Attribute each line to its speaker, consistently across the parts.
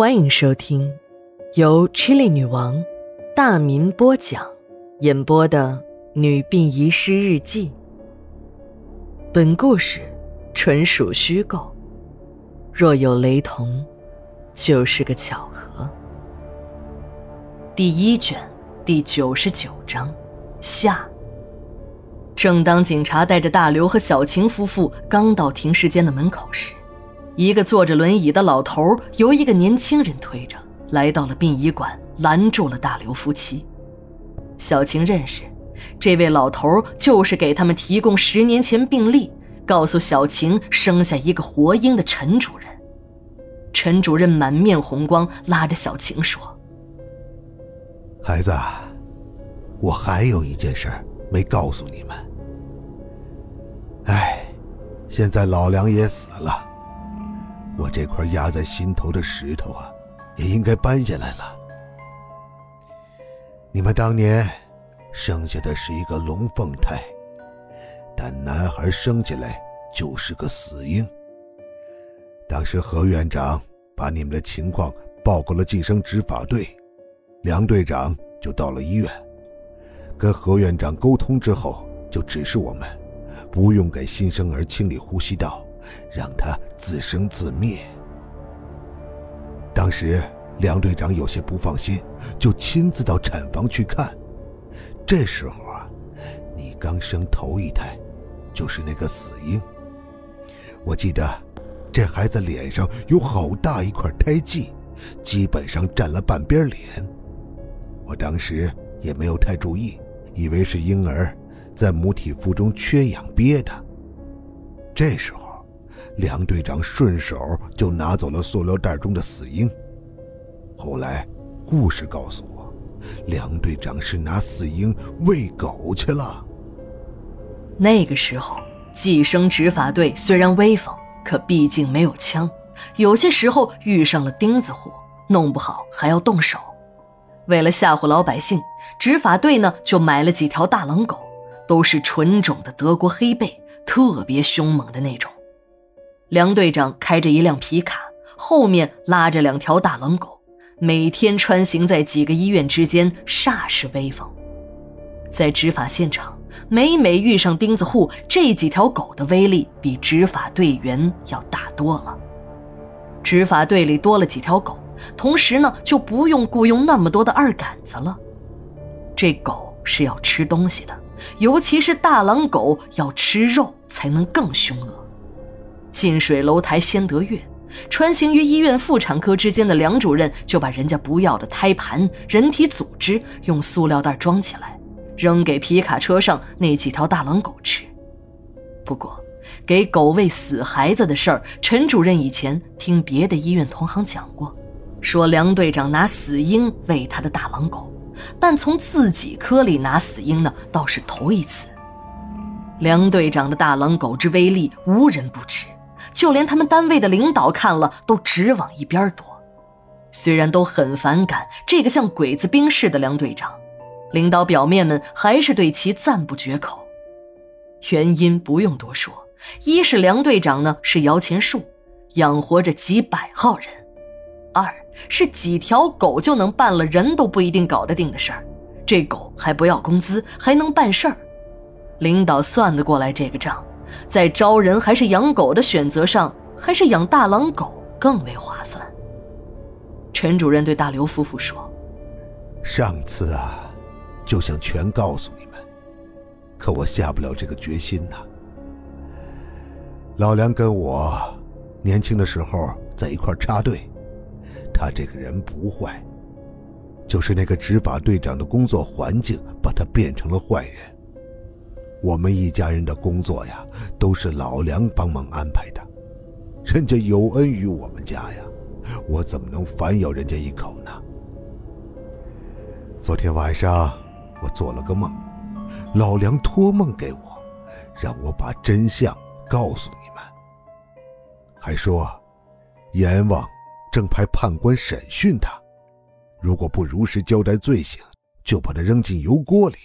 Speaker 1: 欢迎收听由 Chili 女王大民播讲、演播的《女病遗失日记》。本故事纯属虚构，若有雷同，就是个巧合。第一卷第九十九章下。正当警察带着大刘和小晴夫妇刚到停尸间的门口时，一个坐着轮椅的老头由一个年轻人推着来到了殡仪馆，拦住了大刘夫妻。小晴认识这位老头，就是给他们提供十年前病历，告诉小晴生下一个活婴的陈主任。陈主任满面红光，拉着小晴说：“
Speaker 2: 孩子，我还有一件事没告诉你们。”哎，现在老梁也死了，我这块压在心头的石头啊，也应该搬下来了。你们当年生下的是一个龙凤胎，但男孩生下来就是个死婴。当时何院长把你们的情况报告了计生执法队，梁队长就到了医院，跟何院长沟通之后，就指示我们。不用给新生儿清理呼吸道，让他自生自灭。当时梁队长有些不放心，就亲自到产房去看。这时候啊，你刚生头一胎，就是那个死婴。我记得，这孩子脸上有好大一块胎记，基本上占了半边脸。我当时也没有太注意，以为是婴儿。在母体腹中缺氧憋的。这时候，梁队长顺手就拿走了塑料袋中的死婴。后来，护士告诉我，梁队长是拿死婴喂狗去了。
Speaker 1: 那个时候，计生执法队虽然威风，可毕竟没有枪，有些时候遇上了钉子户，弄不好还要动手。为了吓唬老百姓，执法队呢就买了几条大狼狗。都是纯种的德国黑背，特别凶猛的那种。梁队长开着一辆皮卡，后面拉着两条大狼狗，每天穿行在几个医院之间，煞是威风。在执法现场，每每遇上钉子户，这几条狗的威力比执法队员要大多了。执法队里多了几条狗，同时呢，就不用雇佣那么多的二杆子了。这狗是要吃东西的。尤其是大狼狗要吃肉才能更凶恶。近水楼台先得月，穿行于医院妇产科之间的梁主任就把人家不要的胎盘、人体组织用塑料袋装起来，扔给皮卡车上那几条大狼狗吃。不过，给狗喂死孩子的事儿，陈主任以前听别的医院同行讲过，说梁队长拿死婴喂他的大狼狗。但从自己科里拿死婴呢，倒是头一次。梁队长的大狼狗之威力，无人不知，就连他们单位的领导看了都直往一边躲。虽然都很反感这个像鬼子兵似的梁队长，领导表面们还是对其赞不绝口。原因不用多说，一是梁队长呢是摇钱树，养活着几百号人；二。是几条狗就能办了人都不一定搞得定的事儿，这狗还不要工资，还能办事儿，领导算得过来这个账，在招人还是养狗的选择上，还是养大狼狗更为划算。陈主任对大刘夫妇说：“
Speaker 2: 上次啊，就想全告诉你们，可我下不了这个决心呐。老梁跟我年轻的时候在一块插队。”他这个人不坏，就是那个执法队长的工作环境把他变成了坏人。我们一家人的工作呀，都是老梁帮忙安排的，人家有恩于我们家呀，我怎么能反咬人家一口呢？昨天晚上我做了个梦，老梁托梦给我，让我把真相告诉你们，还说阎王。正派判官审讯他，如果不如实交代罪行，就把他扔进油锅里。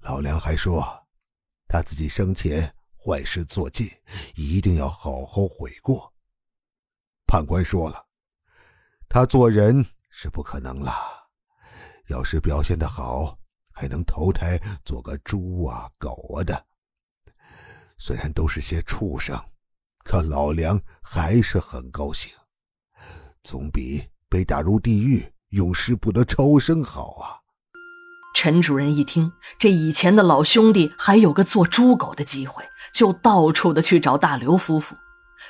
Speaker 2: 老梁还说，他自己生前坏事做尽，一定要好好悔过。判官说了，他做人是不可能了。要是表现的好，还能投胎做个猪啊、狗啊的。虽然都是些畜生，可老梁还是很高兴，总比被打入地狱、永世不得超生好啊。
Speaker 1: 陈主任一听，这以前的老兄弟还有个做猪狗的机会，就到处的去找大刘夫妇。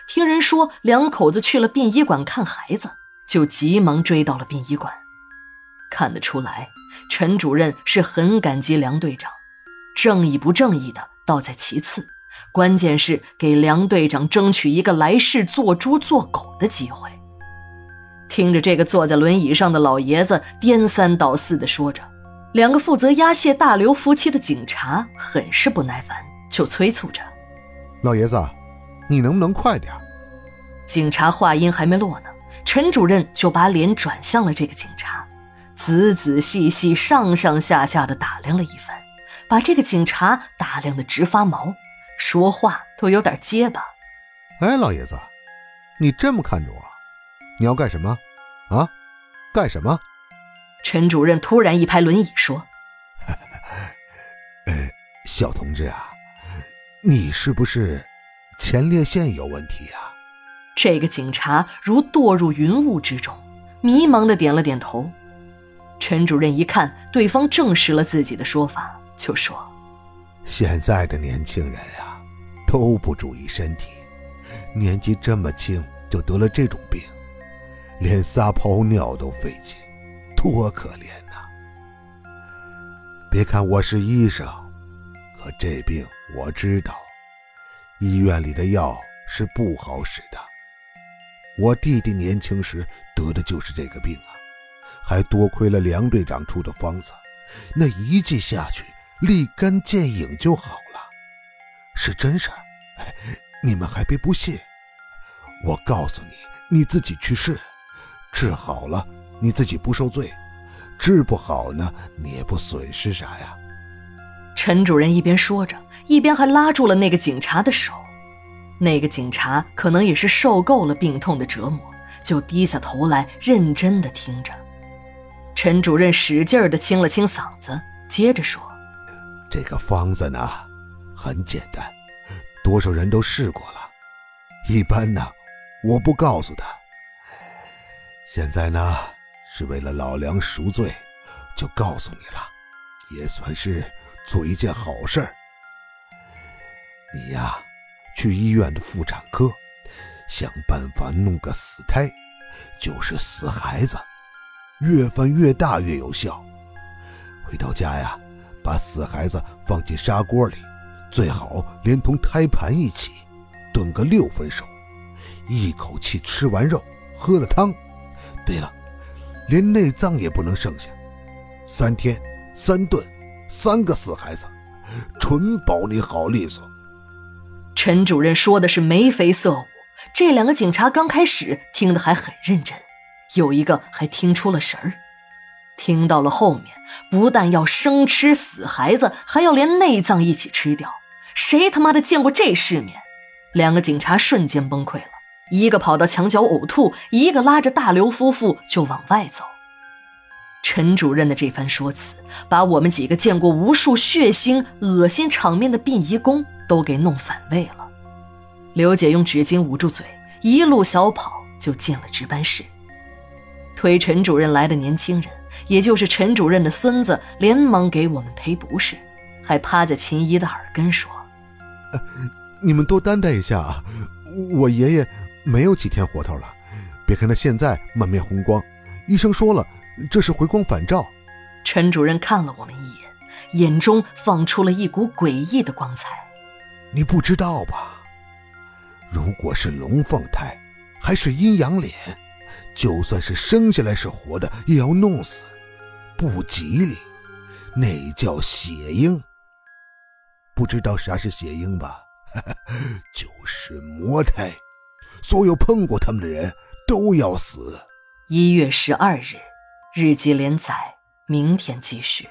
Speaker 1: 听人说两口子去了殡仪馆看孩子。就急忙追到了殡仪馆，看得出来，陈主任是很感激梁队长。正义不正义的倒在其次，关键是给梁队长争取一个来世做猪做狗的机会。听着这个坐在轮椅上的老爷子颠三倒四的说着，两个负责押解大刘夫妻的警察很是不耐烦，就催促着：“
Speaker 2: 老爷子，你能不能快点？”
Speaker 1: 警察话音还没落呢。陈主任就把脸转向了这个警察，仔仔细细、上上下下的打量了一番，把这个警察打量的直发毛，说话都有点结巴。
Speaker 2: 哎，老爷子，你这么看着我，你要干什么？啊，干什么？
Speaker 1: 陈主任突然一拍轮椅说：“
Speaker 2: 呃，小同志啊，你是不是前列腺有问题啊？”
Speaker 1: 这个警察如堕入云雾之中，迷茫的点了点头。陈主任一看对方证实了自己的说法，就说：“
Speaker 2: 现在的年轻人呀，都不注意身体，年纪这么轻就得了这种病，连撒泡尿都费劲，多可怜呐！别看我是医生，可这病我知道，医院里的药是不好使的。”我弟弟年轻时得的就是这个病啊，还多亏了梁队长出的方子，那一剂下去立竿见影就好了，是真事儿。你们还别不信，我告诉你，你自己去试，治好了你自己不受罪，治不好呢你也不损失啥呀。
Speaker 1: 陈主任一边说着，一边还拉住了那个警察的手。那个警察可能也是受够了病痛的折磨，就低下头来认真的听着。陈主任使劲的清了清嗓子，接着说：“
Speaker 2: 这个方子呢，很简单，多少人都试过了。一般呢，我不告诉他。现在呢，是为了老梁赎罪，就告诉你了，也算是做一件好事。你呀。”去医院的妇产科，想办法弄个死胎，就是死孩子，越翻越大越有效。回到家呀，把死孩子放进砂锅里，最好连同胎盘一起炖个六分熟，一口气吃完肉，喝了汤。对了，连内脏也不能剩下。三天三顿，三个死孩子，纯保你好利索。
Speaker 1: 陈主任说的是眉飞色舞，这两个警察刚开始听得还很认真，有一个还听出了神儿。听到了后面，不但要生吃死孩子，还要连内脏一起吃掉，谁他妈的见过这世面？两个警察瞬间崩溃了，一个跑到墙角呕吐，一个拉着大刘夫妇就往外走。陈主任的这番说辞，把我们几个见过无数血腥、恶心场面的殡仪工。都给弄反胃了。刘姐用纸巾捂住嘴，一路小跑就进了值班室。推陈主任来的年轻人，也就是陈主任的孙子，连忙给我们赔不是，还趴在秦姨的耳根说：“
Speaker 2: 你们多担待一下啊，我爷爷没有几天活头了。别看他现在满面红光，医生说了，这是回光返照。”
Speaker 1: 陈主任看了我们一眼，眼中放出了一股诡异的光彩。
Speaker 2: 你不知道吧？如果是龙凤胎，还是阴阳脸，就算是生下来是活的，也要弄死，不吉利。那叫血婴。不知道啥是血婴吧？就是魔胎，所有碰过他们的人都要死。
Speaker 1: 一月十二日，日记连载，明天继续。